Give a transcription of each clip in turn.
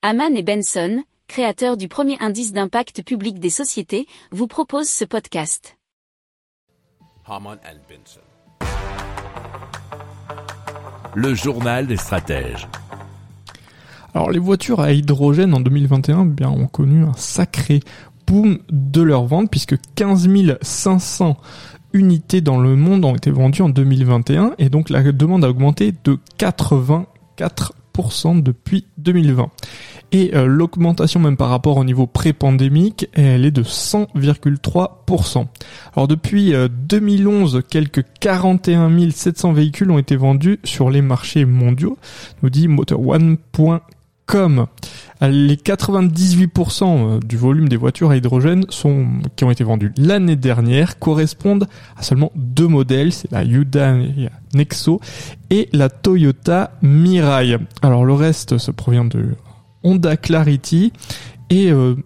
Haman et Benson, créateurs du premier indice d'impact public des sociétés, vous proposent ce podcast. Haman and Benson. Le journal des stratèges. Alors les voitures à hydrogène en 2021 eh bien, ont connu un sacré boom de leur vente puisque 15 500 unités dans le monde ont été vendues en 2021 et donc la demande a augmenté de 84% depuis 2020. Et euh, l'augmentation même par rapport au niveau pré-pandémique, elle est de 100,3%. Alors depuis 2011, euh, quelques 41 700 véhicules ont été vendus sur les marchés mondiaux, nous dit MotorOne.com comme les 98% euh, du volume des voitures à hydrogène qui ont été vendues l'année dernière correspondent à seulement deux modèles, c'est la Hyundai Nexo et la Toyota Mirai. Alors le reste se provient de Honda Clarity et euh,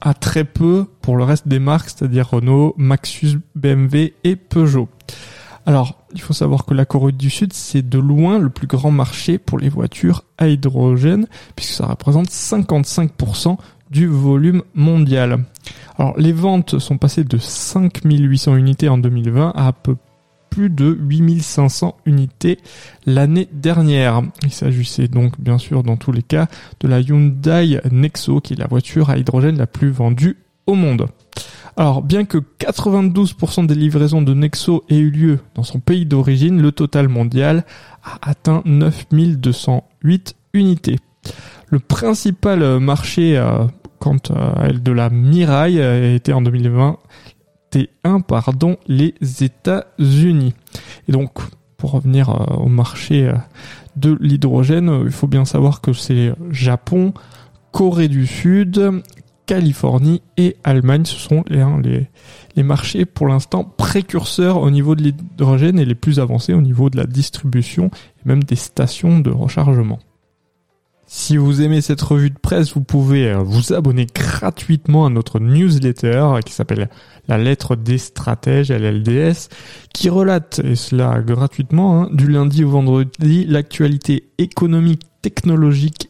à très peu pour le reste des marques, c'est-à-dire Renault, Maxus, BMW et Peugeot. Alors, il faut savoir que la Corée du Sud, c'est de loin le plus grand marché pour les voitures à hydrogène, puisque ça représente 55% du volume mondial. Alors, les ventes sont passées de 5800 unités en 2020 à, peu plus de 8500 unités l'année dernière. Il s'agissait donc bien sûr dans tous les cas de la Hyundai Nexo qui est la voiture à hydrogène la plus vendue au monde. Alors, bien que 92% des livraisons de Nexo aient eu lieu dans son pays d'origine, le total mondial a atteint 9208 unités. Le principal marché euh, quant à elle de la Mirai a été en 2021 pardon, les États-Unis. Et donc, pour revenir euh, au marché euh, de l'hydrogène, il faut bien savoir que c'est Japon, Corée du Sud, Californie et Allemagne. Ce sont les, les, marchés pour l'instant précurseurs au niveau de l'hydrogène et les plus avancés au niveau de la distribution et même des stations de rechargement. Si vous aimez cette revue de presse, vous pouvez euh, vous abonner gratuitement à notre newsletter qui s'appelle La lettre des stratèges, LLDS, qui relate, et cela gratuitement, hein, du lundi au vendredi, l'actualité économique, technologique